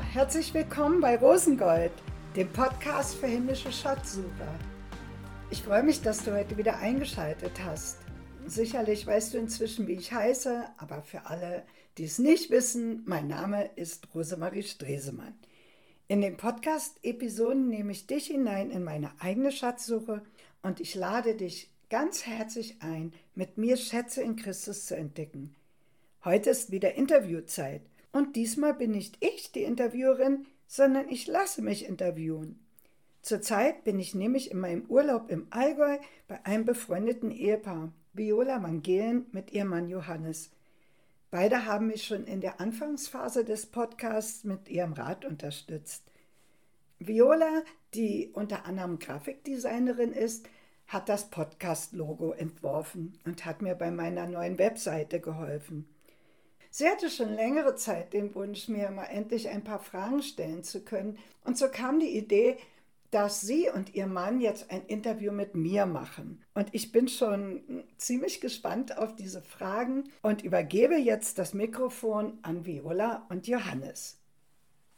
Herzlich willkommen bei Rosengold, dem Podcast für himmlische Schatzsucher. Ich freue mich, dass du heute wieder eingeschaltet hast. Sicherlich weißt du inzwischen, wie ich heiße, aber für alle, die es nicht wissen, mein Name ist Rosemarie Stresemann. In den Podcast-Episoden nehme ich dich hinein in meine eigene Schatzsuche und ich lade dich ganz herzlich ein, mit mir Schätze in Christus zu entdecken. Heute ist wieder Interviewzeit und diesmal bin nicht ich die Interviewerin, sondern ich lasse mich interviewen. Zurzeit bin ich nämlich in meinem Urlaub im Allgäu bei einem befreundeten Ehepaar, Viola Mangelen mit ihrem Mann Johannes. Beide haben mich schon in der Anfangsphase des Podcasts mit ihrem Rat unterstützt. Viola, die unter anderem Grafikdesignerin ist, hat das Podcast-Logo entworfen und hat mir bei meiner neuen Webseite geholfen. Sie hatte schon längere Zeit den Wunsch, mir mal endlich ein paar Fragen stellen zu können, und so kam die Idee, dass sie und ihr Mann jetzt ein Interview mit mir machen. Und ich bin schon ziemlich gespannt auf diese Fragen und übergebe jetzt das Mikrofon an Viola und Johannes.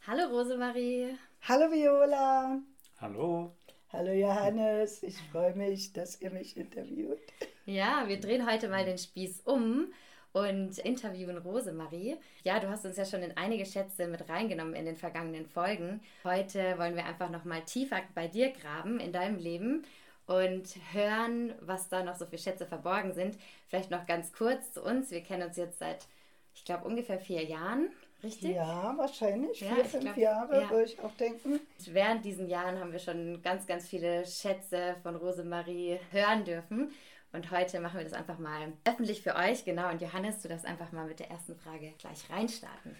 Hallo Rosemarie. Hallo Viola. Hallo. Hallo Johannes. Ich freue mich, dass ihr mich interviewt. Ja, wir drehen heute mal den Spieß um und interviewen Rosemarie. Ja, du hast uns ja schon in einige Schätze mit reingenommen in den vergangenen Folgen. Heute wollen wir einfach noch mal tiefer bei dir graben in deinem Leben und hören, was da noch so für Schätze verborgen sind. Vielleicht noch ganz kurz zu uns. Wir kennen uns jetzt seit, ich glaube, ungefähr vier Jahren. Richtig? Ja, wahrscheinlich. Ja, Vier, fünf glaub, Jahre, ja. würde ich auch denken. Während diesen Jahren haben wir schon ganz, ganz viele Schätze von Rosemarie hören dürfen. Und heute machen wir das einfach mal öffentlich für euch. Genau. Und Johannes, du darfst einfach mal mit der ersten Frage gleich reinstarten.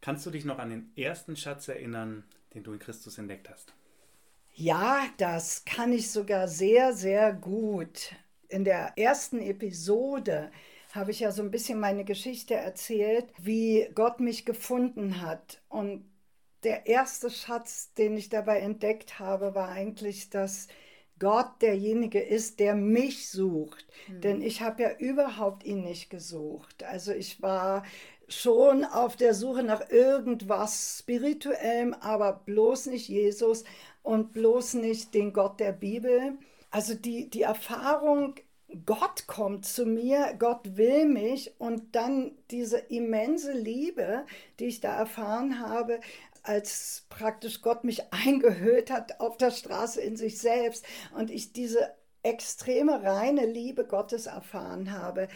Kannst du dich noch an den ersten Schatz erinnern, den du in Christus entdeckt hast? Ja, das kann ich sogar sehr, sehr gut. In der ersten Episode habe ich ja so ein bisschen meine Geschichte erzählt, wie Gott mich gefunden hat. Und der erste Schatz, den ich dabei entdeckt habe, war eigentlich, dass Gott derjenige ist, der mich sucht. Mhm. Denn ich habe ja überhaupt ihn nicht gesucht. Also ich war schon auf der Suche nach irgendwas Spirituellem, aber bloß nicht Jesus und bloß nicht den Gott der Bibel. Also die, die Erfahrung, Gott kommt zu mir, Gott will mich und dann diese immense Liebe, die ich da erfahren habe, als praktisch Gott mich eingehüllt hat auf der Straße in sich selbst und ich diese extreme reine Liebe Gottes erfahren habe.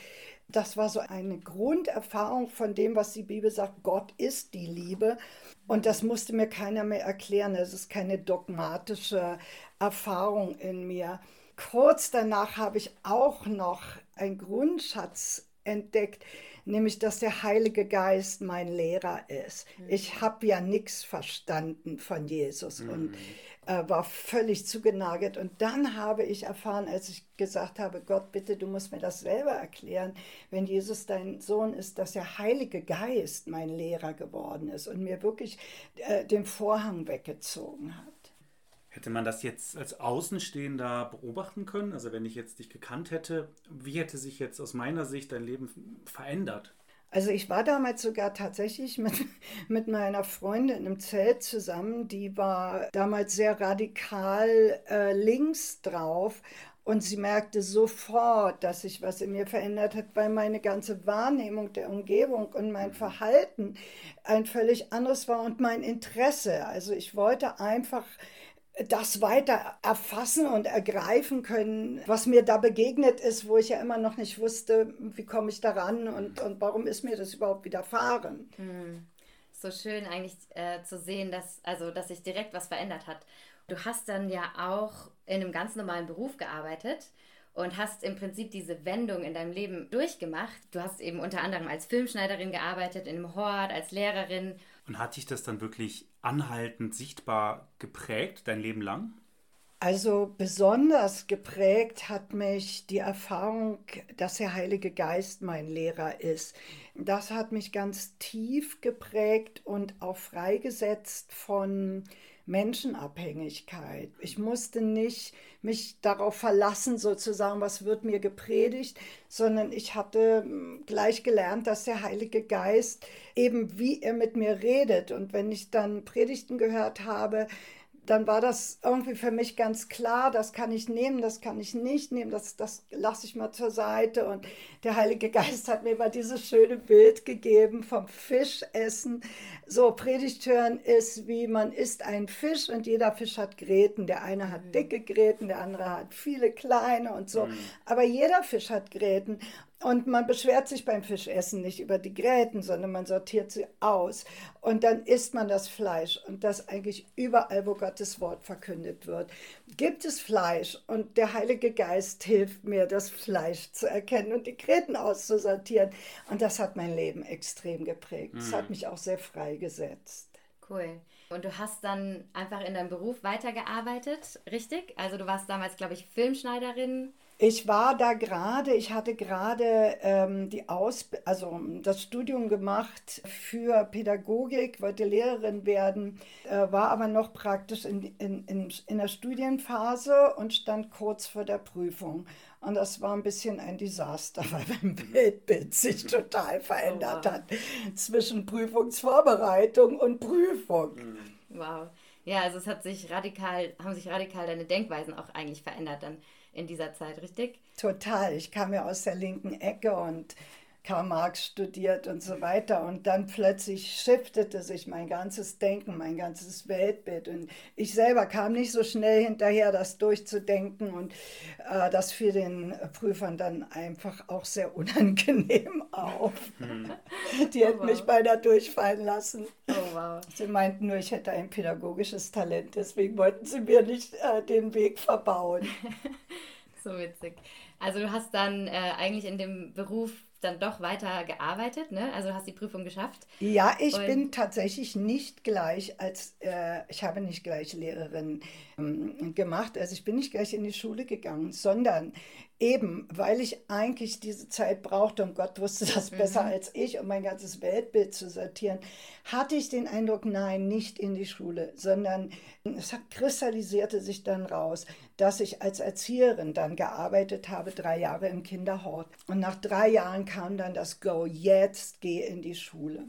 Das war so eine Grunderfahrung von dem, was die Bibel sagt, Gott ist die Liebe. Und das musste mir keiner mehr erklären. Es ist keine dogmatische Erfahrung in mir. Kurz danach habe ich auch noch einen Grundschatz entdeckt, nämlich dass der Heilige Geist mein Lehrer ist. Mhm. Ich habe ja nichts verstanden von Jesus mhm. und äh, war völlig zugenagelt. Und dann habe ich erfahren, als ich gesagt habe, Gott, bitte, du musst mir das selber erklären, wenn Jesus dein Sohn ist, dass der Heilige Geist mein Lehrer geworden ist und mir wirklich äh, den Vorhang weggezogen hat. Hätte man das jetzt als Außenstehender beobachten können? Also wenn ich jetzt dich gekannt hätte, wie hätte sich jetzt aus meiner Sicht dein Leben verändert? Also ich war damals sogar tatsächlich mit, mit meiner Freundin im Zelt zusammen. Die war damals sehr radikal äh, links drauf und sie merkte sofort, dass sich was in mir verändert hat, weil meine ganze Wahrnehmung der Umgebung und mein Verhalten ein völlig anderes war und mein Interesse. Also ich wollte einfach das weiter erfassen und ergreifen können, was mir da begegnet ist, wo ich ja immer noch nicht wusste, wie komme ich daran und, und warum ist mir das überhaupt widerfahren. Hm. So schön eigentlich äh, zu sehen, dass, also, dass sich direkt was verändert hat. Du hast dann ja auch in einem ganz normalen Beruf gearbeitet und hast im Prinzip diese Wendung in deinem Leben durchgemacht. Du hast eben unter anderem als Filmschneiderin gearbeitet, in einem Hort, als Lehrerin und hat dich das dann wirklich anhaltend sichtbar geprägt, dein Leben lang? Also besonders geprägt hat mich die Erfahrung, dass der Heilige Geist mein Lehrer ist. Das hat mich ganz tief geprägt und auch freigesetzt von Menschenabhängigkeit. Ich musste nicht mich darauf verlassen, sozusagen, was wird mir gepredigt, sondern ich hatte hm, gleich gelernt, dass der Heilige Geist eben, wie er mit mir redet. Und wenn ich dann Predigten gehört habe, dann war das irgendwie für mich ganz klar, das kann ich nehmen, das kann ich nicht nehmen, das, das lasse ich mal zur Seite. Und der Heilige Geist hat mir immer dieses schöne Bild gegeben vom Fischessen. So, Predigt hören ist wie man isst einen Fisch und jeder Fisch hat Gräten. Der eine hat mhm. dicke Gräten, der andere hat viele kleine und so. Mhm. Aber jeder Fisch hat Gräten. Und man beschwert sich beim Fischessen nicht über die Gräten, sondern man sortiert sie aus. Und dann isst man das Fleisch. Und das eigentlich überall, wo Gottes Wort verkündet wird. Gibt es Fleisch und der Heilige Geist hilft mir, das Fleisch zu erkennen und die Gräten auszusortieren. Und das hat mein Leben extrem geprägt. Es mhm. hat mich auch sehr freigesetzt. Cool. Und du hast dann einfach in deinem Beruf weitergearbeitet, richtig? Also du warst damals, glaube ich, Filmschneiderin. Ich war da gerade, ich hatte gerade ähm, die Aus also das Studium gemacht für Pädagogik, wollte Lehrerin werden, äh, war aber noch praktisch in, in, in, in der Studienphase und stand kurz vor der Prüfung. Und das war ein bisschen ein Desaster, weil mein Weltbild sich total verändert oh, wow. hat zwischen Prüfungsvorbereitung und Prüfung. Wow. Ja, also es hat sich radikal, haben sich radikal deine Denkweisen auch eigentlich verändert dann in dieser Zeit, richtig? Total. Ich kam ja aus der linken Ecke und Karl Marx studiert und so weiter. Und dann plötzlich shiftete sich mein ganzes Denken, mein ganzes Weltbild. Und ich selber kam nicht so schnell hinterher, das durchzudenken. Und äh, das für den Prüfern dann einfach auch sehr unangenehm auf. Hm. Die hätten oh, wow. mich beinahe durchfallen lassen. Oh, wow. Sie meinten nur, ich hätte ein pädagogisches Talent. Deswegen wollten sie mir nicht äh, den Weg verbauen. so witzig. Also du hast dann äh, eigentlich in dem Beruf dann doch weiter gearbeitet, ne? Also hast die Prüfung geschafft. Ja, ich und bin tatsächlich nicht gleich als, äh, ich habe nicht gleich Lehrerin ähm, gemacht, also ich bin nicht gleich in die Schule gegangen, sondern Eben, weil ich eigentlich diese Zeit brauchte und Gott wusste das besser mhm. als ich, um mein ganzes Weltbild zu sortieren, hatte ich den Eindruck, nein, nicht in die Schule, sondern es kristallisierte sich dann raus, dass ich als Erzieherin dann gearbeitet habe, drei Jahre im Kinderhort. Und nach drei Jahren kam dann das Go, jetzt geh in die Schule.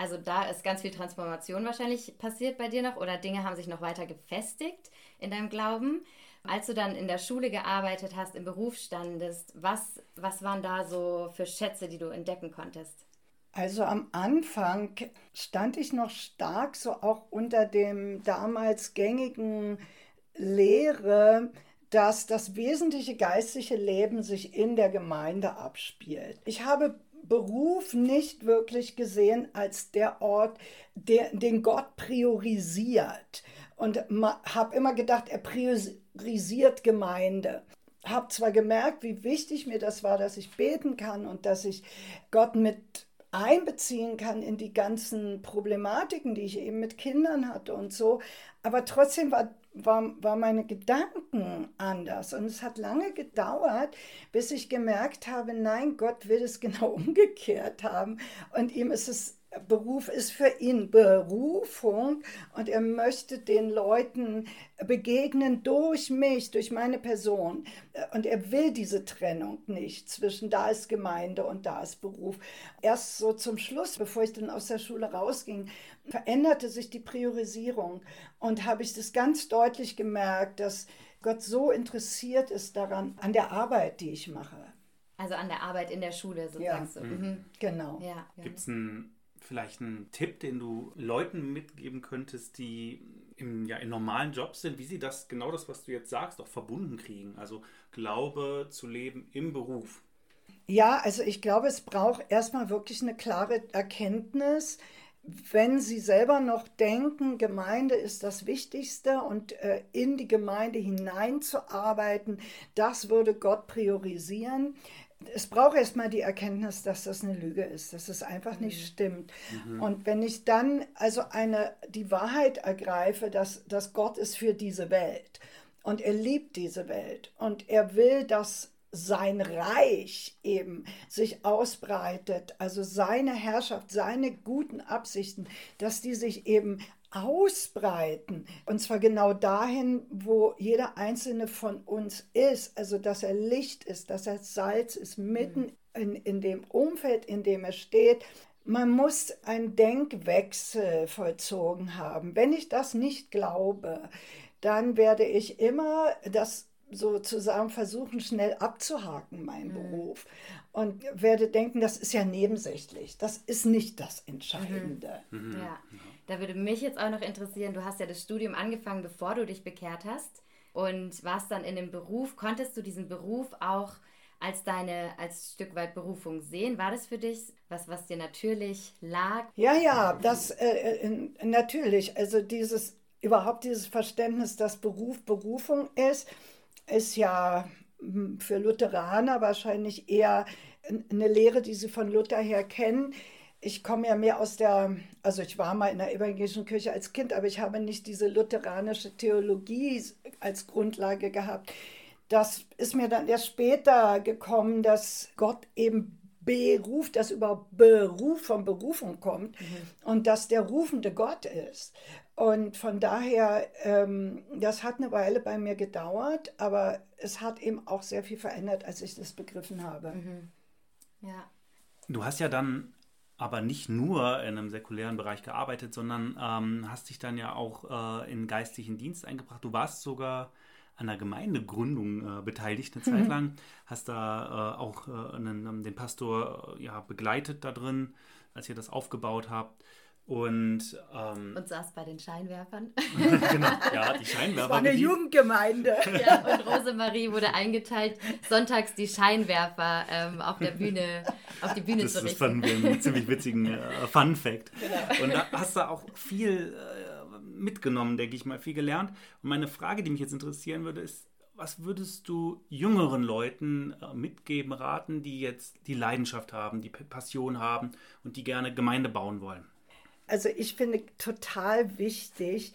Also da ist ganz viel Transformation wahrscheinlich passiert bei dir noch oder Dinge haben sich noch weiter gefestigt in deinem Glauben. Als du dann in der Schule gearbeitet hast, im Beruf standest, was, was waren da so für Schätze, die du entdecken konntest? Also am Anfang stand ich noch stark so auch unter dem damals gängigen Lehre, dass das wesentliche geistliche Leben sich in der Gemeinde abspielt. Ich habe Beruf nicht wirklich gesehen als der Ort, der, den Gott priorisiert. Und habe immer gedacht, er priorisiert Gemeinde. Habe zwar gemerkt, wie wichtig mir das war, dass ich beten kann und dass ich Gott mit einbeziehen kann in die ganzen Problematiken, die ich eben mit Kindern hatte und so. Aber trotzdem war, war, war meine Gedanken anders. Und es hat lange gedauert, bis ich gemerkt habe, nein, Gott will es genau umgekehrt haben. Und ihm ist es Beruf ist für ihn Berufung und er möchte den Leuten begegnen durch mich, durch meine Person. Und er will diese Trennung nicht zwischen da ist Gemeinde und da ist Beruf. Erst so zum Schluss, bevor ich dann aus der Schule rausging, veränderte sich die Priorisierung und habe ich das ganz deutlich gemerkt, dass Gott so interessiert ist daran, an der Arbeit, die ich mache. Also an der Arbeit in der Schule, so ja. sagst du. Mhm. Genau. Ja, Gibt es einen vielleicht einen Tipp, den du Leuten mitgeben könntest, die im, ja, in normalen Jobs sind, wie sie das, genau das, was du jetzt sagst, auch verbunden kriegen? Also Glaube zu leben im Beruf. Ja, also ich glaube, es braucht erstmal wirklich eine klare Erkenntnis, wenn Sie selber noch denken, Gemeinde ist das Wichtigste und äh, in die Gemeinde hineinzuarbeiten, das würde Gott priorisieren es braucht erstmal die Erkenntnis, dass das eine Lüge ist, dass es einfach nicht mhm. stimmt. Mhm. Und wenn ich dann also eine, die Wahrheit ergreife, dass, dass Gott ist für diese Welt und er liebt diese Welt und er will, dass sein Reich eben sich ausbreitet, also seine Herrschaft, seine guten Absichten, dass die sich eben ausbreiten. Und zwar genau dahin, wo jeder einzelne von uns ist. Also, dass er Licht ist, dass er Salz ist, mitten mhm. in, in dem Umfeld, in dem er steht. Man muss einen Denkwechsel vollzogen haben. Wenn ich das nicht glaube, dann werde ich immer das sozusagen versuchen, schnell abzuhaken, meinen mhm. Beruf. Und werde denken, das ist ja nebensächlich. Das ist nicht das Entscheidende. Mhm. Ja. Da würde mich jetzt auch noch interessieren, du hast ja das Studium angefangen, bevor du dich bekehrt hast und warst dann in dem Beruf. Konntest du diesen Beruf auch als deine, als Stück weit Berufung sehen? War das für dich was, was dir natürlich lag? Ja, ja, das äh, äh natürlich. Also dieses, überhaupt dieses Verständnis, dass Beruf Berufung ist, ist ja hm, für Lutheraner wahrscheinlich eher eine Lehre, die sie von Luther her kennen ich komme ja mehr aus der, also ich war mal in der evangelischen Kirche als Kind, aber ich habe nicht diese lutheranische Theologie als Grundlage gehabt. Das ist mir dann erst später gekommen, dass Gott eben beruft, dass überhaupt Beruf von Berufung kommt mhm. und dass der rufende Gott ist. Und von daher, ähm, das hat eine Weile bei mir gedauert, aber es hat eben auch sehr viel verändert, als ich das begriffen habe. Mhm. Ja. Du hast ja dann aber nicht nur in einem säkulären Bereich gearbeitet, sondern ähm, hast dich dann ja auch äh, in geistlichen Dienst eingebracht. Du warst sogar an der Gemeindegründung äh, beteiligt eine Zeit mhm. lang, hast da äh, auch äh, einen, den Pastor äh, ja, begleitet da drin, als ihr das aufgebaut habt. Und, ähm, und saß bei den Scheinwerfern. genau, ja, die Scheinwerfer. Das war eine Jugendgemeinde. ja, und Rosemarie wurde eingeteilt, sonntags die Scheinwerfer ähm, auf der Bühne, auf die Bühne das, zu richten. Das fanden wir einen ziemlich witzigen äh, Fun-Fact. Genau. Und da hast du auch viel äh, mitgenommen, denke ich mal, viel gelernt. Und meine Frage, die mich jetzt interessieren würde, ist, was würdest du jüngeren Leuten äh, mitgeben, raten, die jetzt die Leidenschaft haben, die Passion haben und die gerne Gemeinde bauen wollen? also ich finde total wichtig,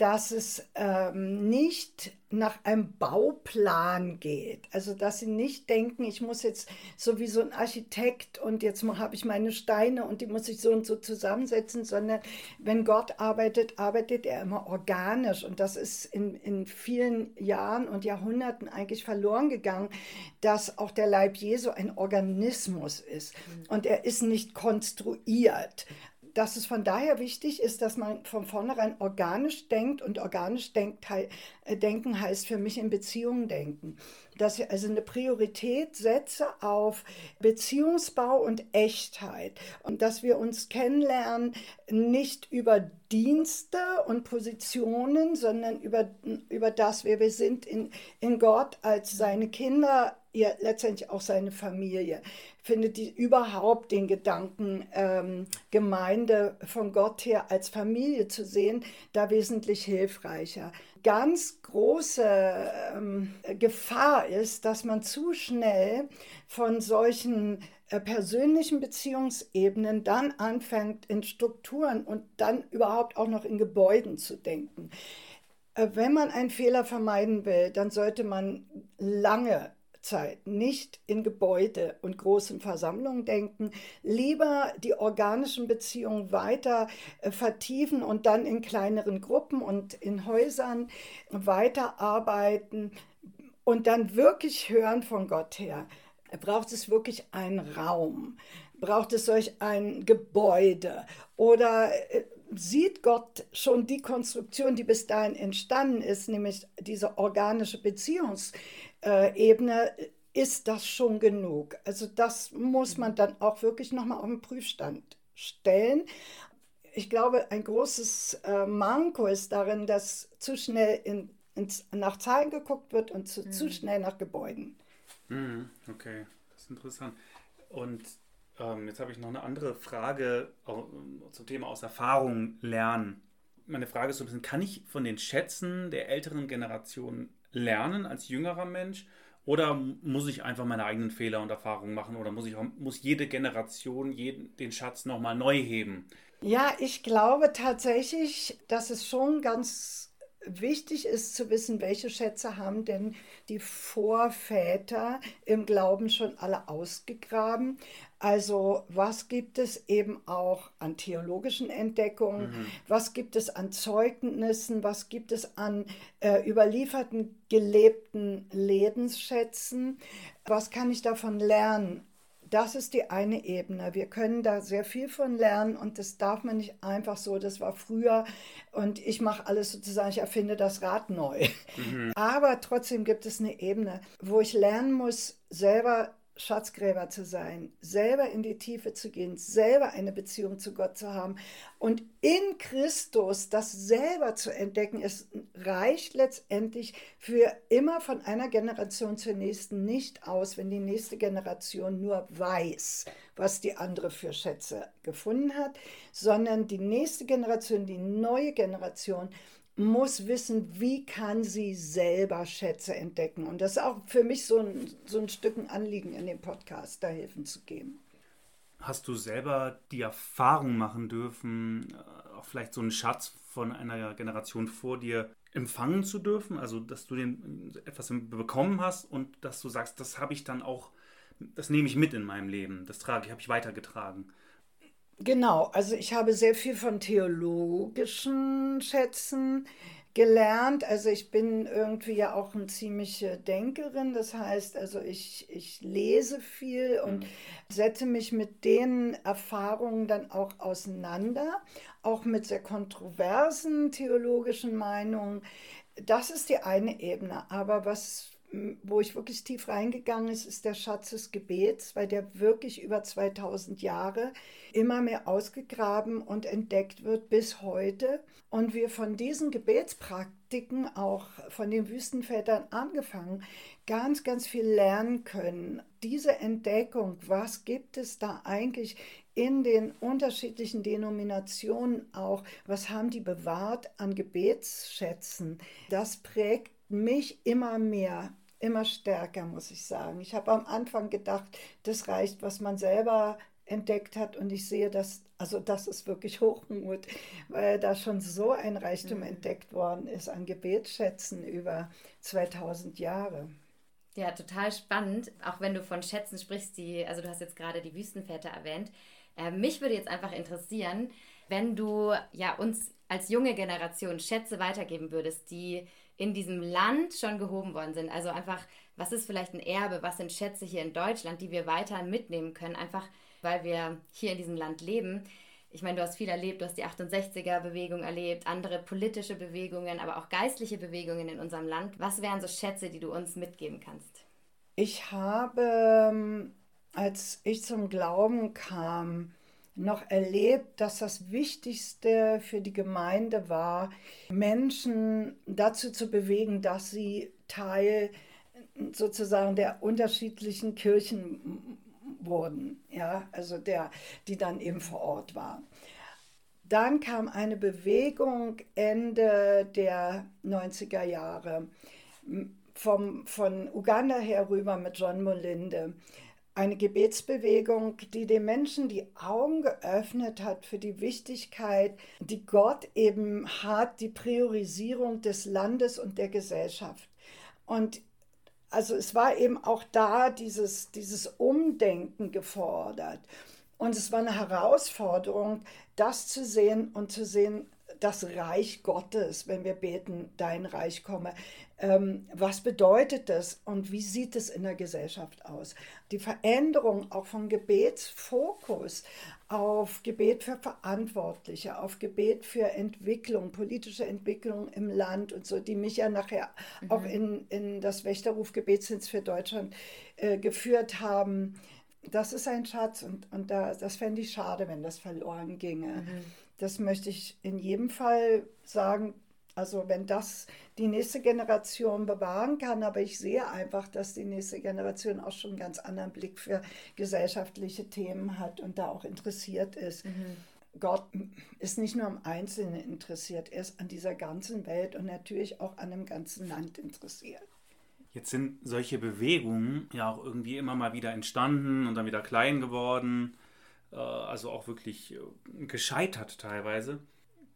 dass es ähm, nicht nach einem Bauplan geht. Also dass sie nicht denken, ich muss jetzt so wie so ein Architekt und jetzt habe ich meine Steine und die muss ich so und so zusammensetzen, sondern wenn Gott arbeitet, arbeitet er immer organisch. Und das ist in, in vielen Jahren und Jahrhunderten eigentlich verloren gegangen, dass auch der Leib Jesu ein Organismus ist. Mhm. Und er ist nicht konstruiert dass es von daher wichtig ist, dass man von vornherein organisch denkt und organisch denkt, äh, denken heißt für mich in Beziehungen denken. Dass ich also eine Priorität setze auf Beziehungsbau und Echtheit und dass wir uns kennenlernen nicht über Dienste und Positionen, sondern über, über das, wer wir sind in, in Gott als seine Kinder, ja, letztendlich auch seine Familie findet die überhaupt den Gedanken, ähm, Gemeinde von Gott her als Familie zu sehen, da wesentlich hilfreicher. Ganz große ähm, Gefahr ist, dass man zu schnell von solchen äh, persönlichen Beziehungsebenen dann anfängt, in Strukturen und dann überhaupt auch noch in Gebäuden zu denken. Äh, wenn man einen Fehler vermeiden will, dann sollte man lange Zeit nicht in Gebäude und großen Versammlungen denken, lieber die organischen Beziehungen weiter äh, vertiefen und dann in kleineren Gruppen und in Häusern weiterarbeiten und dann wirklich hören von Gott her. Braucht es wirklich einen Raum? Braucht es solch ein Gebäude? Oder äh, sieht Gott schon die Konstruktion, die bis dahin entstanden ist, nämlich diese organische Beziehungs äh, Ebene ist das schon genug. Also das muss man dann auch wirklich nochmal auf den Prüfstand stellen. Ich glaube, ein großes äh, Manko ist darin, dass zu schnell in, ins, nach Zahlen geguckt wird und zu, mhm. zu schnell nach Gebäuden. Mhm, okay, das ist interessant. Und ähm, jetzt habe ich noch eine andere Frage zum Thema aus Erfahrung lernen. Meine Frage ist so ein bisschen, kann ich von den Schätzen der älteren Generation lernen als jüngerer Mensch? Oder muss ich einfach meine eigenen Fehler und Erfahrungen machen? Oder muss, ich, muss jede Generation jeden, den Schatz nochmal neu heben? Ja, ich glaube tatsächlich, dass es schon ganz wichtig ist zu wissen, welche Schätze haben denn die Vorväter im Glauben schon alle ausgegraben. Also was gibt es eben auch an theologischen Entdeckungen, mhm. was gibt es an Zeugnissen, was gibt es an äh, überlieferten gelebten Lebensschätzen, was kann ich davon lernen? Das ist die eine Ebene. Wir können da sehr viel von lernen und das darf man nicht einfach so, das war früher und ich mache alles sozusagen, ich erfinde das Rad neu. Mhm. Aber trotzdem gibt es eine Ebene, wo ich lernen muss, selber Schatzgräber zu sein, selber in die Tiefe zu gehen, selber eine Beziehung zu Gott zu haben. Und in Christus das selber zu entdecken, es reicht letztendlich für immer von einer Generation zur nächsten nicht aus, wenn die nächste Generation nur weiß, was die andere für Schätze gefunden hat, sondern die nächste Generation, die neue Generation muss wissen, wie kann sie selber Schätze entdecken. Und das ist auch für mich so ein, so ein Stück ein Anliegen in dem Podcast, da Hilfen zu geben. Hast du selber die Erfahrung machen dürfen, äh, auch vielleicht so einen Schatz von einer Generation vor dir empfangen zu dürfen? Also, dass du den etwas bekommen hast und dass du sagst, das habe ich dann auch, das nehme ich mit in meinem Leben, das trage ich, habe ich weitergetragen. Genau, also ich habe sehr viel von theologischen Schätzen gelernt. Also ich bin irgendwie ja auch eine ziemliche Denkerin. Das heißt, also ich, ich lese viel und mhm. setze mich mit den Erfahrungen dann auch auseinander, auch mit sehr kontroversen theologischen Meinungen. Das ist die eine Ebene. Aber was wo ich wirklich tief reingegangen ist, ist der Schatz des Gebets, weil der wirklich über 2000 Jahre immer mehr ausgegraben und entdeckt wird bis heute. Und wir von diesen Gebetspraktiken, auch von den Wüstenvätern angefangen, ganz, ganz viel lernen können. Diese Entdeckung, was gibt es da eigentlich in den unterschiedlichen Denominationen auch, was haben die bewahrt an Gebetsschätzen, das prägt mich immer mehr immer stärker, muss ich sagen. Ich habe am Anfang gedacht, das reicht, was man selber entdeckt hat und ich sehe das, also das ist wirklich Hochmut, weil da schon so ein Reichtum mhm. entdeckt worden ist an Gebetsschätzen über 2000 Jahre. Ja, total spannend, auch wenn du von Schätzen sprichst, die, also du hast jetzt gerade die Wüstenväter erwähnt. Äh, mich würde jetzt einfach interessieren, wenn du ja uns als junge Generation Schätze weitergeben würdest, die in diesem Land schon gehoben worden sind. Also einfach, was ist vielleicht ein Erbe, was sind Schätze hier in Deutschland, die wir weiter mitnehmen können, einfach weil wir hier in diesem Land leben. Ich meine, du hast viel erlebt, du hast die 68er-Bewegung erlebt, andere politische Bewegungen, aber auch geistliche Bewegungen in unserem Land. Was wären so Schätze, die du uns mitgeben kannst? Ich habe, ähm, als ich zum Glauben kam, noch erlebt, dass das Wichtigste für die Gemeinde war, Menschen dazu zu bewegen, dass sie Teil sozusagen der unterschiedlichen Kirchen wurden, ja, also der, die dann eben vor Ort waren. Dann kam eine Bewegung Ende der 90er Jahre vom, von Uganda herüber mit John Molinde eine Gebetsbewegung, die den Menschen die Augen geöffnet hat für die Wichtigkeit, die Gott eben hat, die Priorisierung des Landes und der Gesellschaft. Und also es war eben auch da dieses, dieses Umdenken gefordert. Und es war eine Herausforderung, das zu sehen und zu sehen, das Reich Gottes, wenn wir beten, dein Reich komme. Ähm, was bedeutet das und wie sieht es in der Gesellschaft aus? Die Veränderung auch vom Gebetsfokus auf Gebet für Verantwortliche, auf Gebet für Entwicklung, politische Entwicklung im Land und so, die mich ja nachher mhm. auch in, in das Wächterruf Gebetsdienst für Deutschland äh, geführt haben. Das ist ein Schatz und, und da, das fände ich schade, wenn das verloren ginge. Mhm. Das möchte ich in jedem Fall sagen. Also wenn das die nächste Generation bewahren kann, aber ich sehe einfach, dass die nächste Generation auch schon einen ganz anderen Blick für gesellschaftliche Themen hat und da auch interessiert ist. Mhm. Gott ist nicht nur am Einzelnen interessiert, er ist an dieser ganzen Welt und natürlich auch an dem ganzen Land interessiert. Jetzt sind solche Bewegungen ja auch irgendwie immer mal wieder entstanden und dann wieder klein geworden. Äh, also auch wirklich äh, gescheitert teilweise.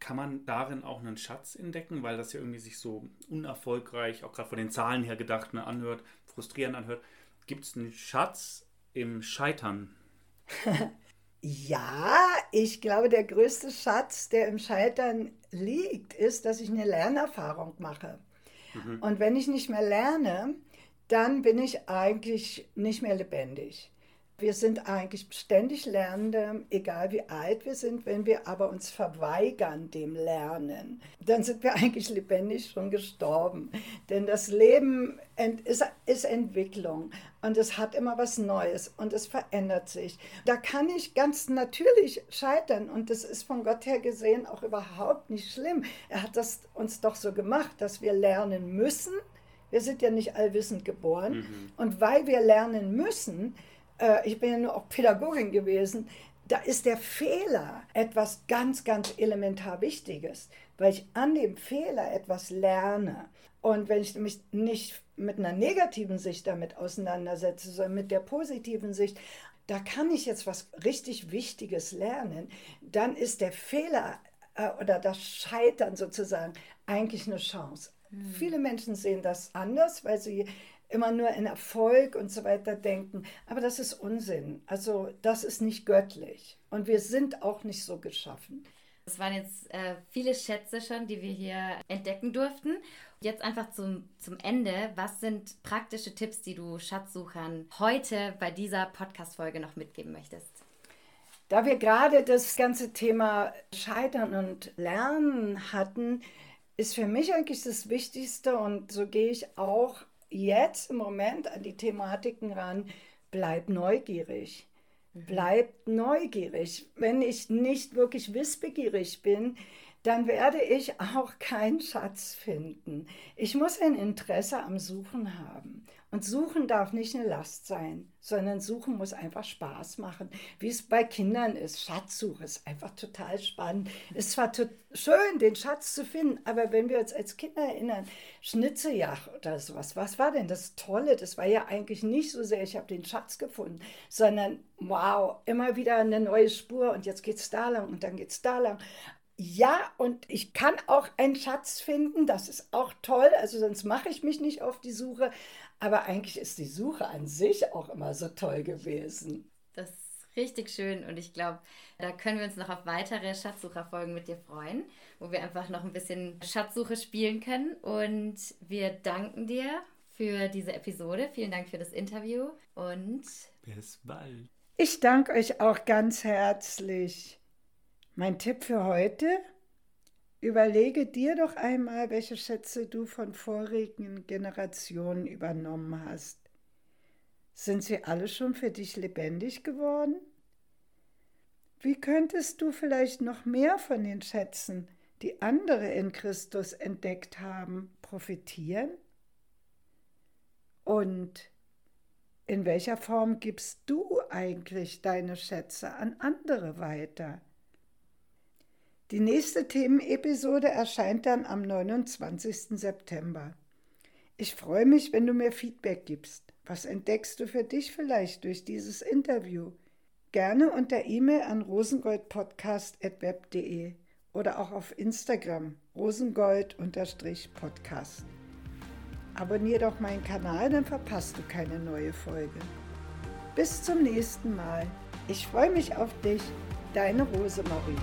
Kann man darin auch einen Schatz entdecken, weil das ja irgendwie sich so unerfolgreich, auch gerade von den Zahlen her gedacht, ne, anhört, frustrierend anhört. Gibt es einen Schatz im Scheitern? ja, ich glaube, der größte Schatz, der im Scheitern liegt, ist, dass ich eine Lernerfahrung mache. Mhm. Und wenn ich nicht mehr lerne, dann bin ich eigentlich nicht mehr lebendig. Wir sind eigentlich ständig Lernende, egal wie alt wir sind. Wenn wir aber uns verweigern dem Lernen, dann sind wir eigentlich lebendig schon gestorben. Denn das Leben ist, Entwicklung und es hat immer was Neues und es verändert sich. Da kann ich ganz natürlich scheitern und das ist von Gott her gesehen auch überhaupt nicht schlimm. Er hat das uns doch so gemacht, dass wir lernen müssen. Wir sind ja nicht allwissend geboren. Mhm. Und weil wir lernen müssen, äh, ich bin ja nur auch Pädagogin gewesen, da ist der Fehler etwas ganz, ganz elementar Wichtiges, weil ich an dem Fehler etwas lerne. Und wenn ich mich nicht mit einer negativen Sicht damit auseinandersetze, sondern mit der positiven Sicht, da kann ich jetzt was richtig Wichtiges lernen, dann ist der Fehler äh, oder das Scheitern sozusagen eigentlich eine Chance. Mhm. Viele Menschen sehen das anders, weil sie immer nur in Erfolg und so weiter denken. Aber das ist Unsinn. Also das ist nicht göttlich. Und wir sind auch nicht so geschaffen. Es waren jetzt äh, viele Schätze schon, die wir hier entdecken durften. Jetzt einfach zum, zum Ende. Was sind praktische Tipps, die du Schatzsuchern heute bei dieser Podcast-Folge noch mitgeben möchtest? Da wir gerade das ganze Thema Scheitern und Lernen hatten, ist für mich eigentlich das Wichtigste und so gehe ich auch jetzt im Moment an die Thematiken ran, bleib neugierig. Mhm. Bleib neugierig. Wenn ich nicht wirklich wissbegierig bin, dann werde ich auch keinen Schatz finden. Ich muss ein Interesse am Suchen haben. Und Suchen darf nicht eine Last sein, sondern Suchen muss einfach Spaß machen, wie es bei Kindern ist. Schatzsuche ist einfach total spannend. Es ist zwar schön, den Schatz zu finden, aber wenn wir uns als Kinder erinnern, Schnitzejagd oder sowas, was war denn das Tolle? Das war ja eigentlich nicht so sehr, ich habe den Schatz gefunden, sondern wow, immer wieder eine neue Spur und jetzt geht es da lang und dann geht es da lang. Ja, und ich kann auch einen Schatz finden, das ist auch toll, also sonst mache ich mich nicht auf die Suche, aber eigentlich ist die Suche an sich auch immer so toll gewesen. Das ist richtig schön und ich glaube, da können wir uns noch auf weitere Schatzsucherfolgen mit dir freuen, wo wir einfach noch ein bisschen Schatzsuche spielen können. Und wir danken dir für diese Episode. Vielen Dank für das Interview und bis bald. Ich danke euch auch ganz herzlich. Mein Tipp für heute? Überlege dir doch einmal, welche Schätze du von vorigen Generationen übernommen hast. Sind sie alle schon für dich lebendig geworden? Wie könntest du vielleicht noch mehr von den Schätzen, die andere in Christus entdeckt haben, profitieren? Und in welcher Form gibst du eigentlich deine Schätze an andere weiter? Die nächste Themenepisode erscheint dann am 29. September. Ich freue mich, wenn du mir Feedback gibst. Was entdeckst du für dich vielleicht durch dieses Interview? Gerne unter E-Mail an rosengoldpodcast.web.de oder auch auf Instagram rosengold-podcast. Abonnier doch meinen Kanal, dann verpasst du keine neue Folge. Bis zum nächsten Mal. Ich freue mich auf dich, deine Rosemarie.